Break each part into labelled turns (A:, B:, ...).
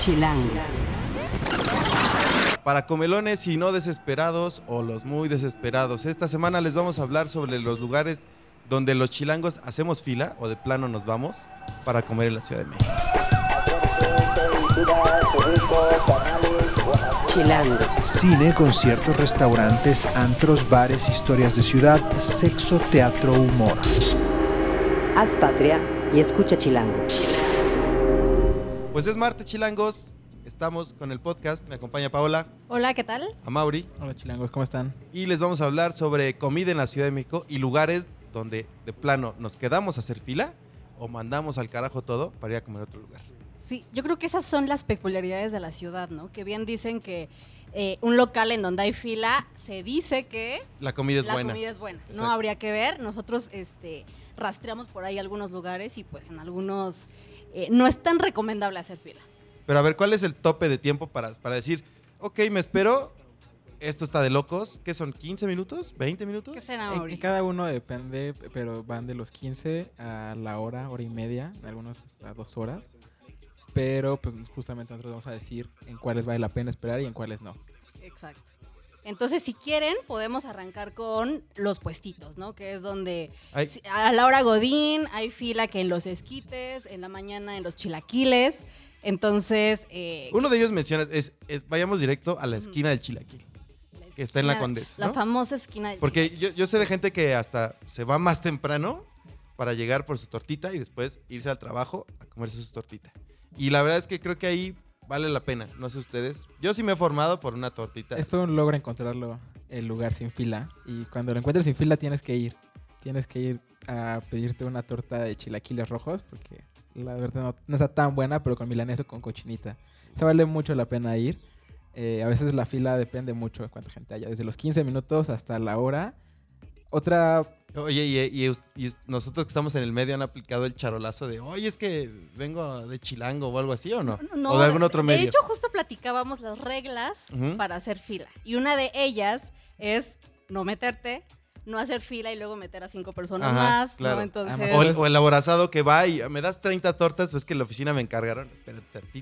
A: Chilango.
B: Para comelones y no desesperados o los muy desesperados, esta semana les vamos a hablar sobre los lugares donde los chilangos hacemos fila o de plano nos vamos para comer en la Ciudad de México.
A: Chilango.
C: Cine, conciertos, restaurantes, antros, bares, historias de ciudad, sexo, teatro, humor.
A: Haz patria y escucha Chilango.
B: Pues es martes, chilangos. Estamos con el podcast. Me acompaña Paola,
D: Hola, ¿qué tal?
B: a Mauri.
E: Hola chilangos, ¿cómo están?
B: Y les vamos a hablar sobre comida en la Ciudad de México y lugares donde de plano nos quedamos a hacer fila o mandamos al carajo todo para ir a comer a otro lugar.
D: Sí, yo creo que esas son las peculiaridades de la ciudad, ¿no? Que bien dicen que eh, un local en donde hay fila se dice que
B: La comida es
D: la
B: buena.
D: comida es buena.
B: Exacto.
D: No habría que ver. Nosotros este, rastreamos por ahí algunos lugares y pues en algunos eh, no es tan recomendable hacer fila.
B: Pero a ver, ¿cuál es el tope de tiempo para, para decir, ok, me espero, esto está de locos? ¿Qué son? ¿15 minutos? ¿20 minutos?
D: ¿Qué será,
E: En,
D: Mauri?
E: en cada uno depende, pero van de los 15 a la hora, hora y media, algunos hasta dos horas. Pero pues justamente nosotros vamos a decir en cuáles vale la pena esperar y en cuáles no.
D: Exacto. Entonces, si quieren, podemos arrancar con los puestitos, ¿no? Que es donde
B: Ay.
D: a la hora Godín hay fila que en los esquites, en la mañana en los chilaquiles. Entonces, eh,
B: Uno de ellos menciona, es, es- vayamos directo a la esquina del Chilaquil. que está en la Condesa,
D: La famosa esquina del
B: Porque
D: Chilaquil.
B: yo, yo sé de gente que hasta se va más temprano para llegar por su tortita y después irse al trabajo a comerse su tortita. Y la verdad es que creo que ahí vale la pena, no sé ustedes. Yo sí me he formado por una tortita.
E: Esto logra encontrarlo el lugar sin fila y cuando lo encuentres sin fila tienes que ir. Tienes que ir a pedirte una torta de chilaquiles rojos porque la verdad no, no está tan buena, pero con milanesa o con cochinita. Se vale mucho la pena ir. Eh, a veces la fila depende mucho de cuánta gente haya, desde los 15 minutos hasta la hora. Otra
B: Oye, y, nosotros que estamos en el medio han aplicado el charolazo de, oye, es que vengo de Chilango o algo así, ¿o no?
D: No,
B: o de algún otro
D: de
B: medio.
D: hecho, justo platicábamos las reglas para hacer fila. Y una de ellas es no meterte, no hacer fila y luego meter a cinco personas
B: Ajá,
D: más,
B: claro.
D: ¿no? Entonces,
E: Además,
B: o, el, o el aborazado que va y me das 30 tortas, pues que en la oficina me encargaron.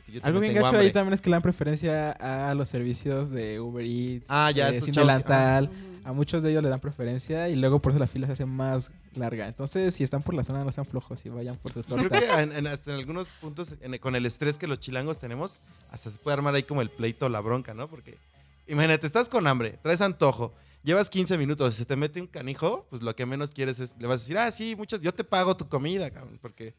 B: Yo
E: Algo bien gacho
B: hambre.
E: ahí también es que le dan preferencia a los servicios de Uber Eats,
B: Ah, ya,
E: delantal.
D: Ujú.
E: A muchos de ellos le dan preferencia y luego por eso la fila se hace más larga. Entonces, si están por la zona, no sean flojos y vayan por su
B: Creo
E: torta.
B: que en, en- hasta en algunos puntos, en- con el estrés que los chilangos tenemos, hasta se puede armar ahí como el pleito o la bronca, ¿no? Porque, imagínate, estás con hambre, traes antojo, llevas 15 minutos, si se te mete un canijo, pues lo que menos quieres es, le vas a decir, ah, sí, muchas, yo te pago tu comida, cabrón, porque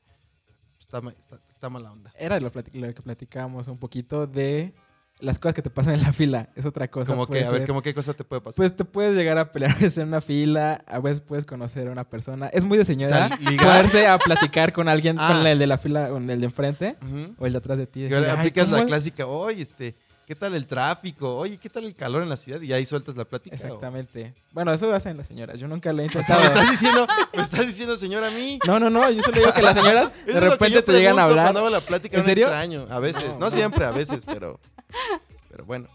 B: está, ma- está, está mala onda.
E: Era lo, lo que platicábamos un poquito de las cosas que te pasan en la fila. Es otra cosa.
B: Como que, a ver, como qué cosa te puede pasar.
E: Pues te puedes llegar a pelear a veces en una fila, a veces puedes conocer a una persona. Es muy de señora
B: O sea, ligar.
E: poderse a platicar con alguien,
B: Ah.
E: con el de la fila, con el de enfrente o el de atrás de ti. "Ay,
B: aplicas
E: ¿cómo
B: la
E: es?".
B: clásica, oye, este, ¿qué tal el tráfico? Oye, ¿qué tal el calor en la ciudad? Y ahí sueltas la plática. ¿o?
E: Exactamente. Bueno, eso hacen las señoras. Yo nunca lo he intentado.
B: me estás diciendo, me estás diciendo, señora, a mí.
E: No, no, no. Yo solo digo que las señoras de
B: lo
E: repente te llegan a hablar.
B: La plática
E: ¿En serio?
B: extraño, a veces. No,
E: No.
B: siempre, a veces, pero. Pero bueno.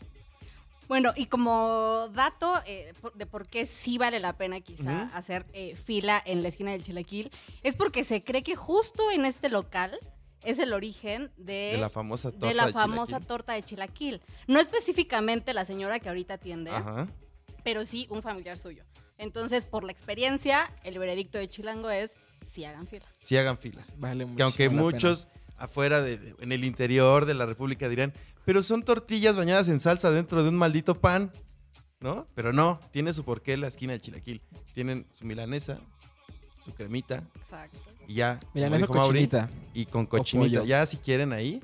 D: Bueno, y como dato eh, de por qué sí vale la pena quizá hacer eh, fila en la esquina del Chilaquil, es porque se cree que justo en este local es el origen de,
B: De la famosa torta.
D: de la
B: de
D: famosa
B: chilaquil.
D: torta de Chilaquil. No específicamente la señora que ahorita atiende,
B: Ajá.
D: pero sí un familiar suyo. Entonces, por la experiencia, el veredicto de Chilango es sí hagan fila.
B: Sí hagan fila.
E: Vale
B: Que aunque
E: pena.
B: muchos afuera, de, en el interior de la República dirán, pero son tortillas bañadas en salsa dentro de un maldito pan. ¿No? Pero no, tiene su porqué la esquina del chilaquil. Tienen su milanesa, su cremita
D: Exacto.
B: y ya. dijo Mauri,
E: cochinita.
B: y con cochinita. Ya si quieren ahí.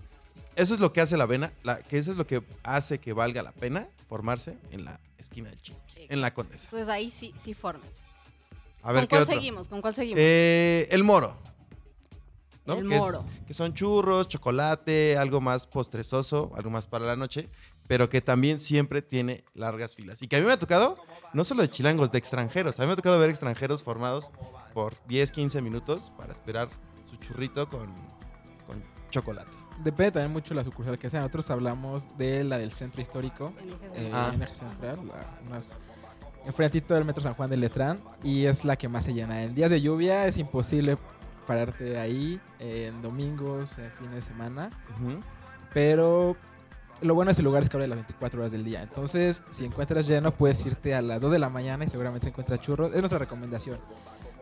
B: Eso es lo que hace la vena, la, que eso es lo que hace que valga la pena formarse en la esquina del chilaquil, en la condesa.
D: Entonces ahí sí, sí fórmense.
B: A ver
D: ¿Con
B: qué
D: cuál
B: otro.
D: seguimos? ¿Con cuál seguimos?
B: Eh, el moro. ¿no?
D: El
B: que es-
D: moro.
B: que son churros, chocolate, algo más postrezoso, algo más para la noche, pero que también siempre tiene largas filas. Y que a mí me ha tocado, no solo de chilangos, de extranjeros. A mí me ha tocado ver extranjeros formados por 10, 15 minutos para esperar su churrito con, con chocolate.
E: Depende también mucho de la sucursal que sea. Nosotros hablamos de la del centro histórico, eh.
B: Ah.
E: en Eje Central, la- unas- enfrentito del Metro San Juan de Letrán, y es la que más se llena. En días de lluvia es imposible pararte ahí, eh, en domingos, en fines de semana. Pero lo bueno de ese lugar es que abre las 24 horas del día. Entonces, si encuentras lleno, puedes irte a las 2 de la mañana y seguramente encuentras churros. Es nuestra recomendación.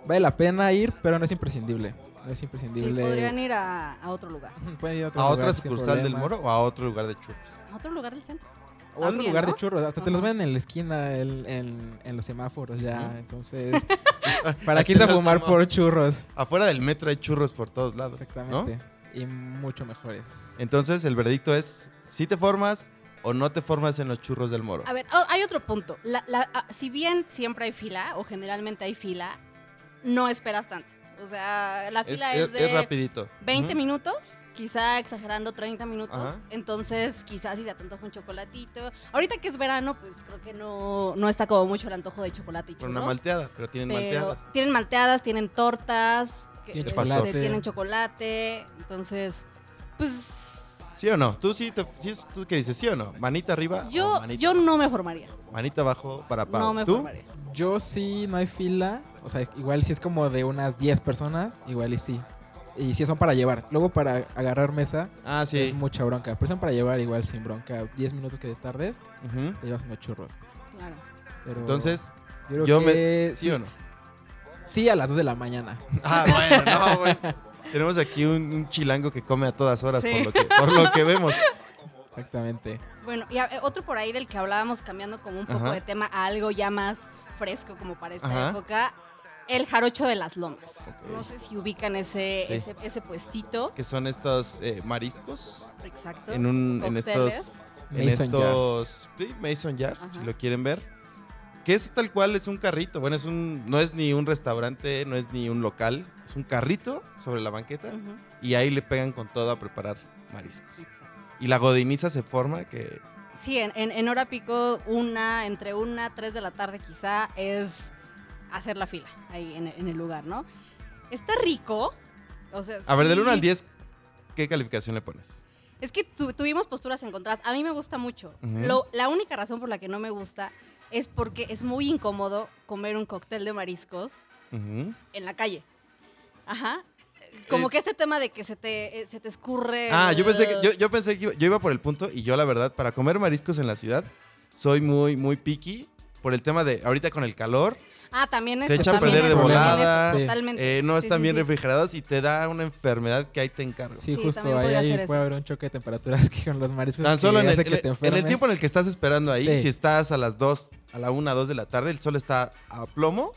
E: Vale la pena ir, pero no es imprescindible. No es
D: Sí,
E: imprescindible.
D: podrían ir a, a otro lugar.
E: Pueden ir a otro
B: ¿A
E: lugar
B: otra
E: sin
B: sucursal del
E: problema.
B: Moro o a otro lugar de churros?
D: A otro lugar del centro.
E: O otro
D: También,
E: lugar de churros. Hasta te los
D: Ajá.
E: ven en la esquina, el- en, en los semáforos ya. Entonces, para que irte a
B: los
E: fumar por
B: semáforos.
E: churros.
B: Afuera del metro hay churros por todos lados. ¿no?
E: Exactamente. Y mucho mejores.
B: Entonces el veredicto es si te formas o no te formas en los churros del Moro.
D: A ver, oh, hay otro punto. La- la- ah, si bien siempre hay fila, o generalmente hay fila, no esperas tanto. O sea, la fila
B: es-
D: es, de
B: es rapidito.
D: 20
B: Ujú.
D: minutos, quizá exagerando 30 minutos.
B: Ajá.
D: Entonces, quizás si se te antoja un chocolatito. Ahorita que es verano, pues creo que no, no está como mucho el antojo de chocolate y
B: Con una malteada, pero tienen
D: pero
B: malteadas.
D: Tienen malteadas, tienen tortas, que-
E: Tienen
D: este,
B: chocolate.
D: tienen chocolate. Entonces, pues
B: ¿Sí o no? ¿Tú sí, te, sí tú qué dices? ¿Sí o no? ¿Manita arriba o
D: yo,
B: manita
D: yo no me formaría.
B: Manita abajo para Pau.
D: No me
B: ¿Tú?
D: formaría.
E: Yo sí, no hay fila. O sea, igual si es como de unas 10 personas, igual y sí. Y si son para llevar. Luego para agarrar mesa
B: Ah, sí.
E: es mucha bronca. Pero son para llevar igual sin bronca. 10 minutos que te tardes,
B: Ujú.
E: te llevas unos churros.
D: Claro.
E: Pero
B: Entonces,
E: yo creo
B: yo me-
E: que
B: ¿sí o no?
E: Sí, a las 2 de la mañana.
B: Ah, bueno, no, güey. Tenemos aquí un, un chilango que come a todas horas
D: Sí.
B: por, lo que, por lo que vemos.
E: Exactamente.
D: Bueno, y a- otro por ahí del que hablábamos, cambiando como un poco
B: Ajá.
D: de tema a algo ya más fresco como para esta
B: Ajá.
D: época, el jarocho de las lomas. No sé si ubican ese,
B: Sí.
D: ese, ese puestito.
B: Que son estos eh, mariscos
D: Exacto.
B: en, un, en estos... En
E: Mason
B: estos... Sí, Mason Jar, si lo quieren ver. Que es tal cual, es un carrito. Bueno, es un, no es ni un restaurante, no es ni un local. Es un carrito sobre la banqueta. Y ahí le pegan con todo a preparar mariscos.
D: exacto.
B: Y la godiniza se forma que...
D: Sí, en, en- en hora pico, una, entre una, tres de la tarde quizá, es hacer la fila ahí en, en el lugar, ¿no? Está rico. O sea,
B: A ver, del
D: sí.
B: 1 al 10, ¿qué calificación le pones?
D: Es que tu- tuvimos posturas encontradas. A mí me gusta mucho. Lo- la única razón por la que no me gusta es porque es muy incómodo comer un cóctel de mariscos
B: Ujú.
D: en la calle. Ajá. Como
B: Eh,
D: que este tema de que se te, eh, se te escurre.
B: Ah, yo pensé que yo, yo pensé que iba, yo iba por el punto y yo la verdad para comer mariscos en la ciudad soy muy muy picky por el tema de ahorita con el calor
D: Ah, también es
B: se echa a perder de volada,
E: Sí.
D: Totalmente.
B: eh, no están
D: sí,
B: bien
D: sí.
B: refrigerados y te da una enfermedad que ahí te encargo.
E: Sí, justo. Ahí, ahí puede
D: eso.
E: haber un choque de temperaturas que con los mariscos.
B: Tan solo en el,
E: que te
B: en el tiempo en el que estás esperando ahí,
E: Sí.
B: si estás a las 2, a la 1, 2 de la tarde, el sol está a plomo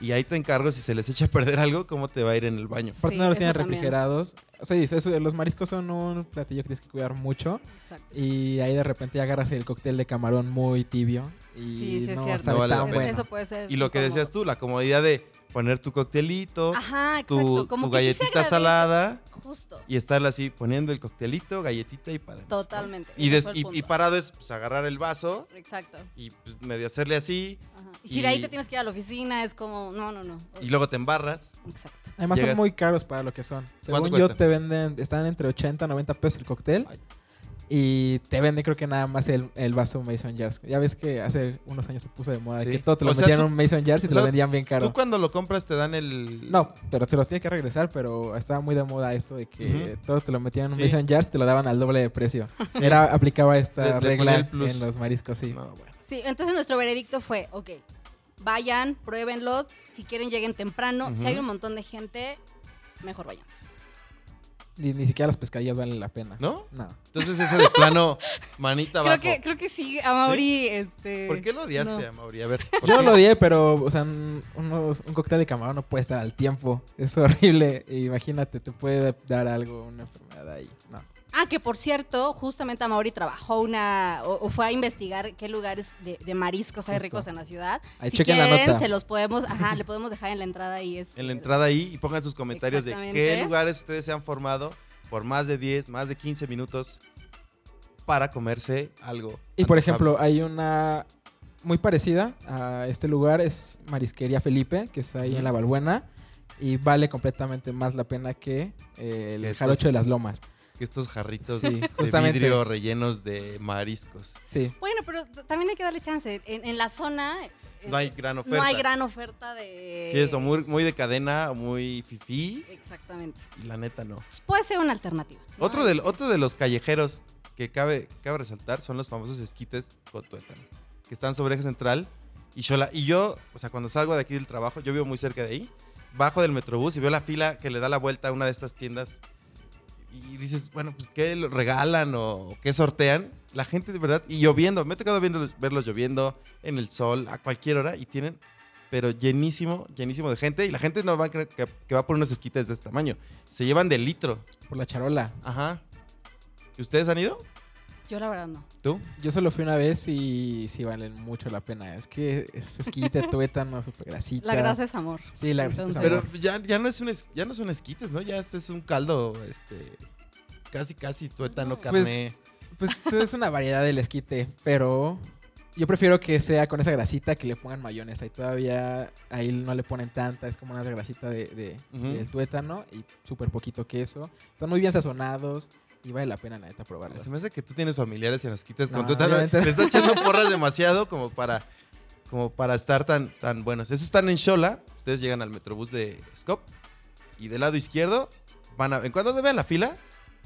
B: y ahí te encargo si se les echa a perder algo, cómo te va a ir en el baño.
E: Aparte
D: Sí,
E: no los tienen
D: también.
E: refrigerados. O sea, eso- los mariscos son un platillo que tienes que cuidar mucho.
D: Exacto.
E: Y ahí de repente agarras el cóctel de camarón muy tibio. Y
D: Sí, sí, es
E: no
D: cierto.
E: sabe
B: No vale
E: tan bueno.
D: Eso puede ser.
B: Y lo que decías tú, la comodidad de poner tu coctelito,
D: Ajá, exacto.
B: tu,
D: Como
B: tu
D: que sí se
B: galletita salada
D: Justo.
B: y estarle así poniendo el coctelito, galletita y para adentro, ¿no?
D: Totalmente.
B: Y, des- y- parado es pues, agarrar el vaso
D: Exacto.
B: y pues, medio hacerle así
D: Ajá. Y si de ahí te tienes que ir a la oficina, es como, no, no, no.
B: y luego te embarras.
D: Exacto.
E: Además
B: Llegas-
E: son muy caros para lo que son.
B: ¿Cuánto
E: Según yo te venden, están entre 80 y 90 pesos el cóctel.
B: Ay.
E: Y te venden creo que nada más el, el vaso Mason Jars. Ya ves que hace unos años se puso de moda
B: Sí.
E: que todo te lo
B: O sea,
E: metían
B: tú-
E: en un Mason Jars y te lo
B: sea,
E: vendían bien caro.
B: Tú cuando lo compras te dan el...
E: No, pero se los tiene que regresar, pero estaba muy de moda esto de que
B: Ujú.
E: todo te lo metían en un
B: Sí.
E: Mason Jars y te lo daban al doble de precio. Era, aplicaba esta
B: Le-
E: regla en los mariscos, sí.
B: No, bueno.
D: Sí, entonces nuestro veredicto fue, ok, vayan, pruébenlos, si quieren lleguen temprano, si hay un montón de gente, mejor váyanse.
E: Ni, ni siquiera las pescadillas valen la pena.
B: ¿No?
E: No.
B: Entonces ese de plano, manita
D: Creo
B: abajo.
D: que, creo que sí, a Mauri, este...
B: ¿Por qué lo odiaste,
D: no.
B: a Mauri? A ver. ¿por
E: Yo
B: qué?
E: lo odié, pero, o sea, un, unos- un cóctel de camarón no puede estar al tiempo. Es horrible. Imagínate, te puede dar algo, una enfermedad ahí. No.
D: Ah, que por cierto, justamente Mauri trabajó una, o, o fue a investigar qué lugares de, de mariscos hay
E: Justo.
D: ricos en la ciudad.
E: Ahí
D: si
E: chequen la
D: quieren,
E: nota.
D: se los podemos, ajá, le podemos dejar en la entrada y es...
B: En la entrada ahí y pongan sus comentarios de qué lugares ustedes se han formado por más de 10, más de 15 minutos para comerse algo.
E: Y por ejemplo, hay una muy parecida a este lugar, es Marisquería Felipe, que está ahí en La Balbuena. Y vale completamente más la pena que eh, el jarocho de las lomas.
B: Que estos jarritos
E: Sí,
B: de
E: justamente.
B: vidrio rellenos de mariscos.
E: Sí.
D: Bueno, pero también hay que darle chance. En, en la zona
B: No hay gran oferta.
D: No hay gran oferta de.
B: Sí, eso, muy, muy de cadena, muy fifí.
D: Exactamente.
B: Y la neta no.
D: Pues puede ser una alternativa. ¿no?
B: Otro, del, otro de los callejeros que cabe, cabe resaltar son los famosos esquites con tuétano, que están sobre eje central y Xola. Y yo, o sea, cuando salgo de aquí del trabajo, yo vivo muy cerca de ahí, bajo del metrobús y veo la fila que le da la vuelta a una de estas tiendas y dices, bueno, pues ¿qué regalan o qué sortean? La gente de verdad, y lloviendo, me ha tocado viendo- verlos lloviendo en el sol a cualquier hora y tienen, pero llenísimo, llenísimo de gente y la gente no va a creer que, que va por unos esquites de este tamaño, se llevan de litro.
E: Por la charola.
B: Ajá. ¿Y ustedes han ido?
D: Yo la verdad no.
B: ¿Tú?
E: Yo solo fui una vez y sí valen mucho la pena. Es que es esquite, tuétano, super grasita.
D: La grasa es amor.
E: Sí, la grasita es
D: Entonces-
E: amor.
B: Pero ya, ya no es un es- ya no son esquites, ¿no? Ya este es un caldo, este, casi casi tuétano,
D: Pues,
B: carne.
E: Pues es una variedad del esquite, pero yo prefiero que sea con esa grasita que le pongan mayonesa y todavía ahí no le ponen tanta, es como una grasita de, de-
B: Ujú.
E: del tuétano y súper poquito queso. Están muy bien sazonados y vale la pena la neta probarlos.
B: Se me hace que tú tienes familiares en esquites con
E: No,
B: tuétano.
E: obviamente.
B: Le estás echando porras demasiado como para, como para estar tan, tan buenos. Esos están en Xola. Ustedes llegan al metrobús de Scop y del lado izquierdo van a, en cuando vean la fila,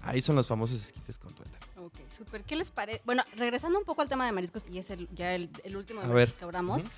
B: ahí son los famosos esquites con tuétano.
D: Ok, súper. ¿Qué les parece? Bueno, regresando un poco al tema de mariscos, y es el, ya el, el último de que hablamos,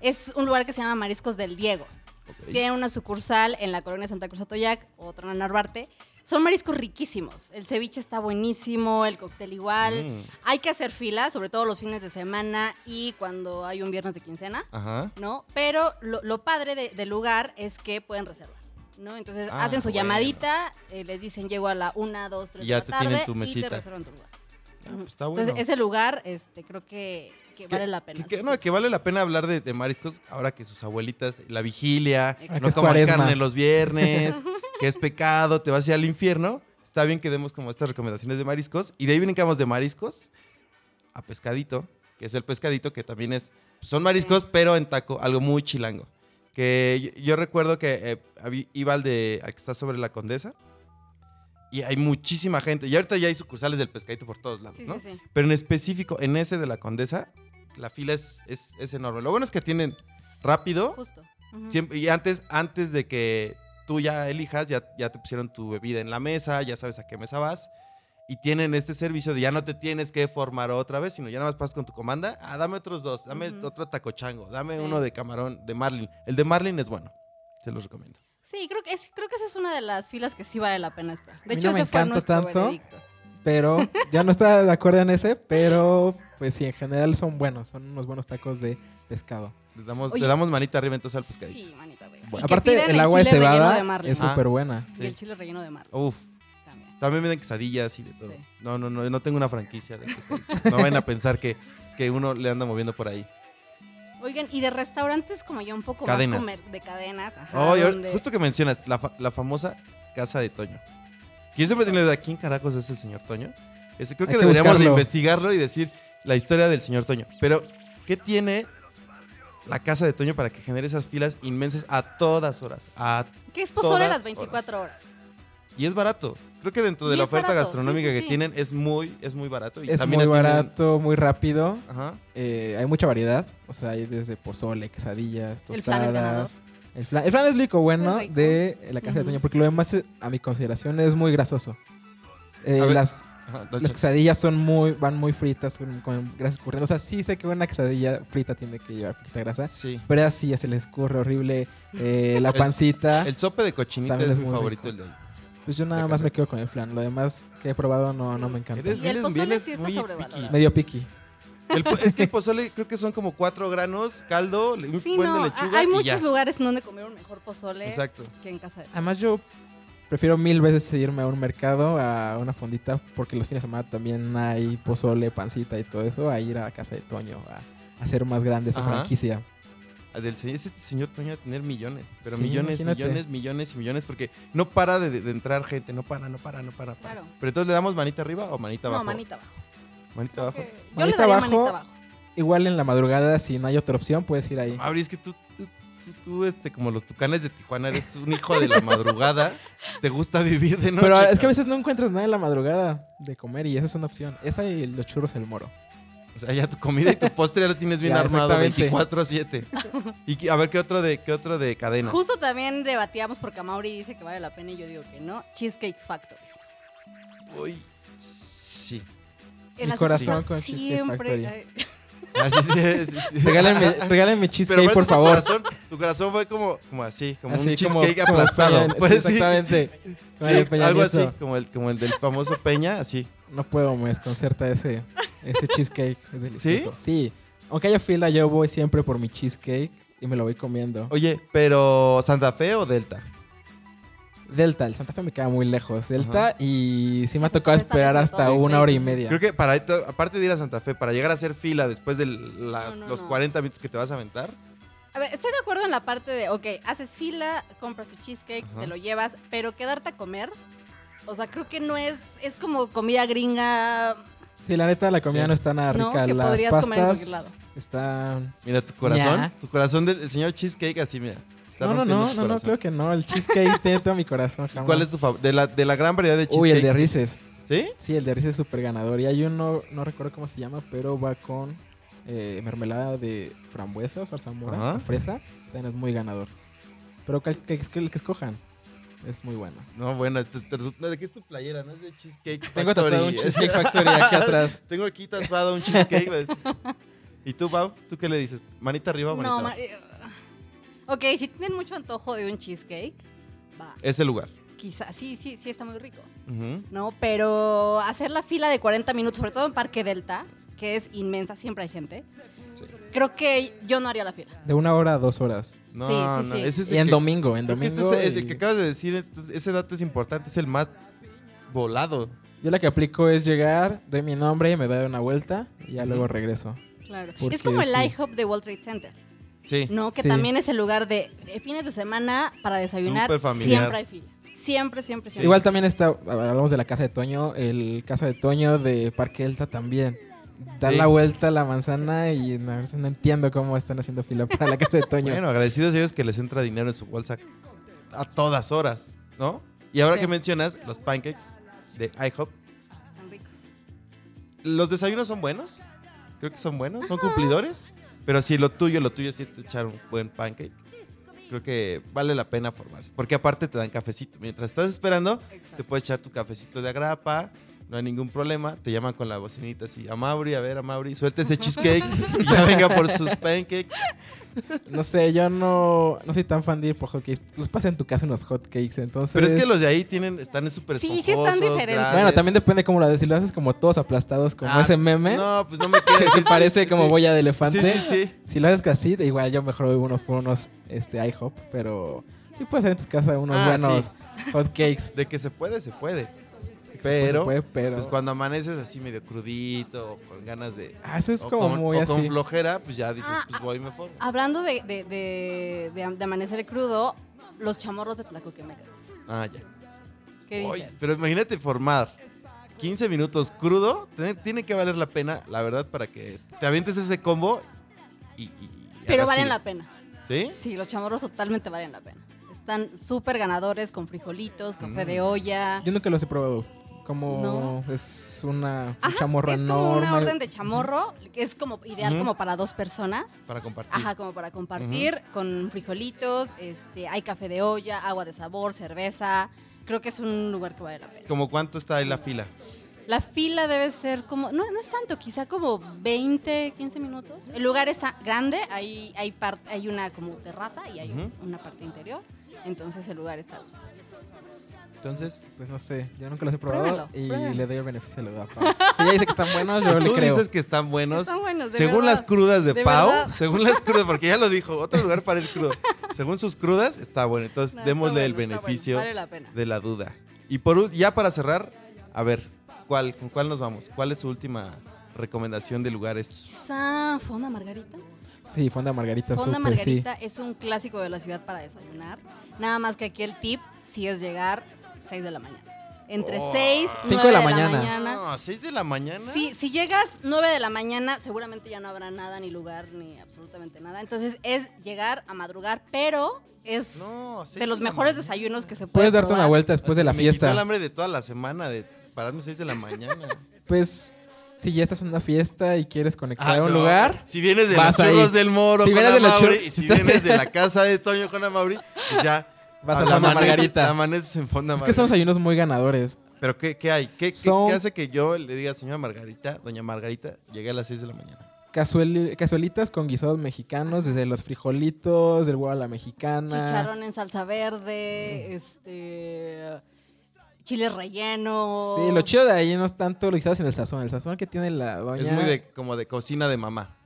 D: es un lugar que se llama Mariscos del Diego.
B: Ok.
D: Tiene una sucursal en la colonia Santa Cruz Atoyac, otra en Narvarte. Son mariscos riquísimos. El ceviche está buenísimo, el cóctel igual.
B: Mm,
D: Hay que hacer fila, sobre todo los fines de semana y cuando hay un viernes de quincena,
B: Ajá.
D: ¿no? Pero lo, lo padre de- del lugar es que pueden reservar, ¿no? Entonces
B: Ah,
D: hacen su
B: bueno.
D: llamadita, eh, les dicen llego a la 1, 2, 3
B: Y
D: de
B: ya
D: la
B: te
D: tarde
B: tienen tu
D: y te
B: mesita.
D: reservan tu lugar.
B: Ah, pues está bueno.
D: Entonces, ese lugar, este, creo que, que
B: Que-
D: vale la pena.
B: Que, que- no, que vale la pena hablar de, de mariscos ahora que sus abuelitas, la vigilia,
D: Ah,
E: que
B: no
E: es
B: coman
E: cuaresma.
B: carne los viernes, que es pecado, te vas a ir al infierno. Está bien que demos como estas recomendaciones de mariscos. Y de ahí brincamos de mariscos a pescadito, que es el pescadito que también es. Son
D: Sí.
B: mariscos, pero en taco, algo muy chilango. Que yo, yo recuerdo que eh, iba al de al que está sobre la condesa. Y hay muchísima gente. Y ahorita ya hay sucursales del pescadito por todos lados,
D: Sí,
B: ¿no?
D: sí, sí.
B: Pero en específico, en ese de la Condesa, la fila es, es, es enorme. Lo bueno es que tienen rápido.
D: Justo.
B: Siempre- y antes, antes de que tú ya elijas, ya, ya te pusieron tu bebida en la mesa, ya sabes a qué mesa vas. Y tienen este servicio de ya no te tienes que formar otra vez, sino ya nada más pasas con tu comanda. Ah, dame otros dos, dame
D: Ujú.
B: otro tacochango, dame
D: Sí.
B: uno de camarón, de marlin. El de marlin es bueno, se los recomiendo.
D: Sí, creo que, es, creo que esa es una de las filas que sí vale la pena esperar. De
E: A mí
D: hecho,
E: no me
D: ese fue
E: encanta
D: nuestro
E: tanto.
D: veredicto.
E: Pero ya no está de acuerdo en ese, pero pues sí, en general son buenos, son unos buenos tacos de pescado.
B: Le damos,
D: Oye.
B: le damos manita arriba entonces al pescadito.
D: Sí, manita arriba.
B: Bueno.
E: Aparte, el agua de cebada
D: de
E: es
B: Ah.
E: súper buena.
D: Y el chile relleno de mar
B: Uf,
D: también.
B: También venden quesadillas y de todo.
D: Sí.
B: No, no, no, no tengo una franquicia de. No vayan a pensar que, que uno le anda moviendo por ahí.
D: Oigan, y de restaurantes como ya un poco
B: Cadenas.
D: más comer, de cadenas. Ajá,
B: Oh,
D: donde-
B: justo que mencionas, la, fa- la famosa casa de Toño. Que yo siempre la idea, ¿quién carajos es el señor Toño? Ese, creo que,
E: que
B: deberíamos de investigarlo y decir la historia del señor Toño. Pero, ¿qué tiene la casa de Toño para que genere esas filas inmensas a todas horas? A,
D: que es pozole las 24 horas.
B: y es barato. Creo que dentro de
D: Y
B: la oferta
D: barato, sí,
B: gastronómica
D: sí,
B: que
D: sí.
B: tienen es muy, es muy barato. Y
E: Es
B: también
E: muy barato, muy rápido.
B: Ajá.
E: eh, hay mucha variedad. O sea, hay desde pozole, quesadillas, tostadas. El flan, el flan es lo único bueno
D: rico.
E: de la casa de. Toño, porque lo demás, eh, a mi consideración, es muy grasoso. Eh, las,
B: Ajá,
E: las quesadillas son muy, van muy fritas, con, con grasa escurriendo. O sea, sí sé que una quesadilla frita tiene que llevar poquita grasa.
B: Sí.
E: Pero así se le escurre horrible. eh, la
B: El-
E: pancita.
B: El sope de cochinita
E: También
B: es,
E: es
B: mi
E: muy
B: favorito. El de
E: pues yo nada
B: de
E: más me quedo con el flan. Lo demás que he probado no,
D: Sí.
E: no me encanta.
B: Eres-
D: Y el pozole sí está
B: muy
D: sobrevalorado.
E: Medio picky.
B: El es que el pozole creo que son como cuatro granos, caldo, un
D: Sí,
B: buen
D: no,
B: de lechuga
D: hay
B: y
D: muchos
B: ya.
D: lugares en donde comer un mejor pozole
B: Exacto.
D: que en casa de
E: Además yo prefiero mil veces irme a un mercado, a una fondita, porque los fines de semana también hay pozole, pancita y todo eso, a ir a casa de Toño, a, a hacer más grande esa
B: Ajá.
E: franquicia.
B: Ah, Del señor, ese señor Toño va a tener millones, pero
E: Sí,
B: millones,
E: imagínate.
B: millones, millones y millones, porque no para de, de entrar gente, no para, no para, no para. para.
D: Claro.
B: Pero entonces le damos manita arriba o manita abajo.
D: No, manita abajo.
B: Manita abajo.
D: Yo le
E: Manita
D: daría
E: abajo.
D: manita abajo.
E: Igual en la madrugada, si no hay otra opción, puedes ir ahí.
B: Abri, es que tú, tú, tú, tú, este, como los tucanes de Tijuana, eres un hijo de la madrugada. Te gusta vivir de noche.
E: Pero es que a veces no encuentras nada en la madrugada de comer y esa es una opción. Esa y los churros el moro.
B: O sea, ya tu comida y tu postre ya lo tienes bien
E: Ya,
B: armado
E: exactamente.
B: 24-7. Y a ver, ¿qué otro de, qué otro de cadena?
D: Justo también debatíamos porque Mauri dice que vale la pena y yo digo que no. Cheesecake Factory.
B: Uy, sí.
D: En
E: Mi
D: la
E: corazón
D: ciudad
E: con Cheesecake
D: siempre.
E: Factory.
B: Ah, sí, sí, sí, sí.
E: Regálenme, regálenme cheesecake, por
B: tu
E: favor.
B: corazón, tu corazón fue como, como así, como
E: Así
B: un cheesecake
E: como
B: aplastado.
E: Peña- sí,
B: sí.
E: exactamente.
B: Sí, algo así, como el, como el del famoso Peña, así.
E: No puedo, me desconcerta ese, ese cheesecake. Es delicioso. ¿Sí? Aunque haya fila, yo voy siempre por mi cheesecake y me lo voy comiendo.
B: Oye, pero ¿Santa Fe o Delta?
E: Delta, el Santa Fe me queda muy lejos. Delta y sí me ha tocado
D: está
E: esperar hasta
D: todo.
E: una
D: Sí,
E: hora
D: sí,
E: y media.
B: Creo que para aparte de ir a Santa Fe, para llegar a hacer fila después de las-
D: No, no,
B: los
D: no.
B: 40 minutos que te vas a aventar,
D: A ver, estoy de acuerdo en la parte de, ok, haces fila, compras tu cheesecake,
B: Ajá.
D: te lo llevas, pero quedarte a comer, o sea, creo que no es, es como comida gringa.
E: Sí, la neta, la comida
B: Sí.
E: no está nada rica.
D: que
E: Las
D: podrías comer en
E: pastas
D: lado.
E: están...
B: mira tu corazón,
E: Ya.
B: tu corazón del el señor Cheesecake así, mira. Está
E: No, no,
B: rompiendo
E: no, no, no, creo que no. El cheesecake tiene todo mi corazón, jamás.
B: ¿Cuál es tu favorito? De la, de la gran variedad de cheesecakes.
E: Uy, el de Reese's.
B: ¿Sí?
E: Sí, el de Reese's es súper ganador. Y hay uno, no recuerdo cómo se llama, pero va con eh, mermelada de frambuesa o zarzamora,
B: Ajá.
E: fresa. También es muy ganador. Pero que, que- que- el que escojan es muy bueno.
B: No, bueno, te- te- ¿de qué es tu playera? No es de Cheesecake
E: Tengo
B: Factory.
E: tatuado un Cheesecake Factory aquí atrás.
B: Tengo aquí tatuado un cheesecake. ¿ves? ¿Y tú, Pau? ¿Tú qué le dices? ¿Manita arriba o manita
D: No,
B: abajo?
D: Ok, si tienen mucho antojo de un cheesecake, va.
B: Ese lugar.
D: Quizá, sí, sí, sí está muy rico. ¿no? Pero hacer la fila de 40 minutos, sobre todo en Parque Delta, que es inmensa, siempre hay gente, creo que yo no haría la fila.
E: De una hora a dos horas.
B: No,
D: Sí, sí,
B: no,
D: sí.
B: ese es
E: Y
B: el
E: en
B: que-
E: domingo, en
B: que este
E: domingo.
B: es el, el
E: y-
B: que acabas de decir, ese dato es importante, es el más volado.
E: Yo la que aplico es llegar, doy mi nombre, me doy una vuelta y ya luego regreso.
D: Claro. Es como el
E: sí.
D: IHOP de World Trade Center,
B: Sí.
D: ¿no? Que
E: Sí.
D: también es el lugar de fines de semana para desayunar. Siempre hay fila. Siempre, siempre, siempre.
E: Igual también está, hablamos de la casa de Toño, el casa de Toño de Parque Delta también. Dar
B: Sí.
E: la vuelta a la manzana y no, no entiendo cómo están haciendo fila para la casa de Toño.
B: Bueno, agradecidos ellos que les entra dinero en su bolsa a todas horas, ¿no? Y ahora
D: Sí.
B: que mencionas los pancakes de IHOP,
D: Están ricos.
B: los desayunos son buenos. Creo que son buenos, son cumplidores. Pero si lo tuyo, lo tuyo es irte a echar un buen pancake, creo que vale la pena formarse. Porque aparte te dan cafecito. Mientras estás esperando, te puedes echar tu cafecito de agrapa, no hay ningún problema. Te llaman con la bocinita así, a Mauri, a ver, a Mauri, suelta ese cheesecake y ya venga por sus pancakes.
E: No sé, yo no, no soy tan fan de ir por hotcakes. Los pasas en tu casa unos hotcakes, entonces...
B: Pero es que los de ahí tienen, están súper
D: Sí, sí están
B: esponjosos,
D: diferentes.
B: grandes.
E: Bueno, también depende cómo lo haces. Si lo haces como todos aplastados, como
B: Ah,
E: ese meme,
B: No, pues no me
E: que
B: queda.
E: se parece como boya de elefante.
B: Sí, sí, sí.
E: Si lo haces así, de igual yo mejor voy unos por unos este, IHOP, pero sí puedes hacer en tus casas unos
B: Ah,
E: buenos hotcakes.
B: De que se puede, se puede.
E: Se
B: Pero,
E: puede, pero...
B: pues cuando amaneces así medio crudito, con ganas de...
E: Ah, eso es
B: o
E: como
B: con,
E: muy
B: o
E: así.
B: con flojera, pues ya dices,
D: Ah,
B: pues voy mejor.
D: Hablando de, de, de, de- de amanecer crudo, los chamorros de Tlacoquemeca.
B: Ah, ya.
D: ¿Qué
B: Oy,
D: dicen?
B: pero imagínate formar 15 minutos crudo, tiene, tiene que valer la pena, la verdad, para que te avientes ese combo y... y- y
D: Pero valen
B: fila.
D: la pena.
B: ¿Sí?
D: Sí, los chamorros totalmente valen la pena. Están súper ganadores con frijolitos, café
B: Mm.
D: de olla.
E: Yo nunca los he probado. Como
D: No.
E: es una, un
D: Ajá,
E: chamorro
D: es como
E: enorme.
D: una orden de chamorro, que es como ideal como para dos personas.
B: Para compartir.
D: Ajá, como para compartir con frijolitos, este, hay café de olla, agua de sabor, cerveza. Creo que es un lugar que vale la pena.
B: ¿Como cuánto está ahí la fila?
D: La fila debe ser como, no, no es tanto, quizá como 20, 15 minutos. El lugar es grande, hay, hay, par- hay una como terraza y hay una parte interior. Entonces el lugar está a gusto.
B: Entonces,
E: Pues no sé, yo nunca los he probado
D: Pruébalo,
E: y
D: pruébalo.
E: le doy el beneficio de la duda. a Pau. Si ella dice que están buenos, yo le
B: tú
E: creo.
B: dices que están buenos.
D: Están buenos, de
B: según
D: verdad.
B: las crudas de,
D: De
B: Pau,
D: verdad.
B: según las crudas, porque ya lo dijo, otro lugar para el crudo. Según sus crudas, está bueno. Entonces,
D: No, está
B: démosle el
D: bueno, está
B: beneficio
D: bueno, Vale la pena.
B: de la duda. Y por ul- ya para cerrar, a ver, ¿cuál, ¿con cuál nos vamos? ¿Cuál es su última recomendación de lugares?
D: Quizá Fonda Margarita.
E: Sí, Fonda Margarita,
D: Fonda
E: sí.
D: Margarita es un clásico de la ciudad para desayunar. Nada más que aquí el tip sí es llegar 6 de la mañana. Entre
B: Oh.
D: 6 y
E: Cinco
D: 9
E: de
D: de
E: la
D: la
E: mañana.
D: mañana.
B: No, ¿a 6 de la mañana?
D: Sí, si llegas 9 de la mañana, seguramente ya no habrá nada, ni lugar, ni absolutamente nada. Entonces es llegar a madrugar, pero es
B: No, seis
D: de los
B: la
D: mejores
B: mañana.
D: desayunos que se puede
E: Puedes darte una
D: probar.
E: vuelta después de la
B: Se me quitó
E: fiesta.
B: el hambre de toda la semana de pararme 6 de la mañana.
E: Pues Si ya estás en una fiesta y quieres conectar
B: Ah,
E: a un
B: no.
E: lugar,
B: Si vienes de
E: Vas
B: los
E: ahí.
B: churros del moro
E: Si
B: con
E: vienes de los
B: Amauri,
E: churros-
B: y si vienes de la casa de Toño con Amauri, pues ya.
E: Vas a
B: la
E: Fonda
B: amaneces-
E: Margarita.
B: Amaneces en Fonda
E: Es que son
B: Margarita.
E: desayunos muy ganadores.
B: Pero ¿qué, qué hay? ¿Qué, qué-
E: Son-
B: qué hace que yo le diga, señora Margarita, doña Margarita, llegué a las 6 de la mañana?
E: Cazueli- cazuelitas con guisados mexicanos, desde los frijolitos, del huevo a la mexicana.
D: Chicharrón en salsa verde, este. Chiles rellenos.
E: Sí, lo chido de ahí no es tanto los guisados, sino el sazón. El sazón que tiene la doña.
B: Es muy de, como de cocina de mamá.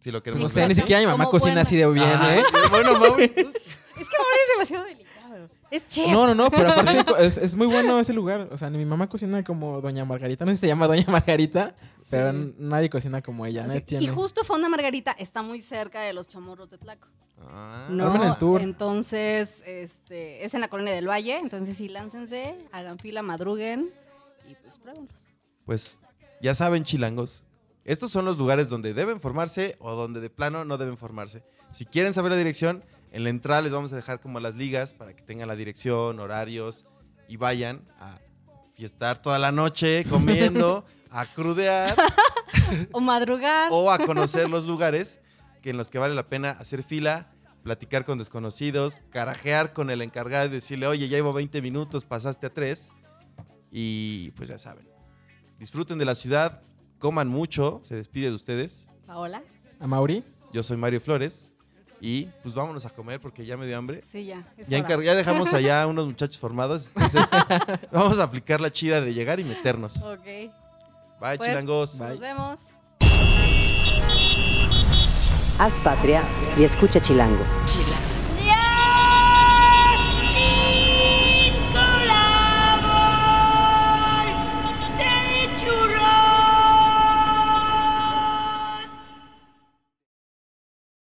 B: Si lo queremos
E: No sé,
B: ver
E: ni siquiera mi mamá
D: Como
E: cocina
D: buena.
E: así de bien. ¿eh?
B: Bueno, Mauri.
D: Es que demasiado delicado. Es chef.
E: No, no, no, pero aparte es, es muy bueno ese lugar. O sea, mi mamá cocina como Doña Margarita. No sé si se llama Doña Margarita, pero n- nadie cocina como ella.
D: Así-
E: nadie tiene.
D: Y justo Fonda Margarita está muy cerca de los chamorros de Tlaco.
B: Ah,
D: No,
E: el tour.
D: entonces, este, es en la colonia del Valle, entonces sí, láncense, hagan fila, madruguen y pues pruébenlos.
B: Pues ya saben, chilangos, estos son los lugares donde deben formarse o donde de plano no deben formarse. Si quieren saber la dirección, en la entrada les vamos a dejar como las ligas para que tengan la dirección, horarios y vayan a fiestar toda la noche comiendo, a crudear
D: O madrugar.
B: o a conocer los lugares que en los que vale la pena hacer fila, platicar con desconocidos, carajear con el encargado y decirle, oye, ya llevo 20 minutos, pasaste a 3. Y pues ya saben. Disfruten de la ciudad, coman mucho, se despide de ustedes.
D: Paola.
E: A Mauri.
B: Yo soy Mario Flores y pues vámonos a comer porque ya me dio hambre.
D: Sí, ya.
B: Ya,
D: hora.
B: encar- ya dejamos allá unos muchachos formados, entonces vamos a aplicar la chida de llegar y meternos.
D: Ok.
B: Bye,
D: Pues,
B: chilangos.
E: Bye.
D: Nos vemos.
A: Haz patria y escucha Chilango.
D: Chilango.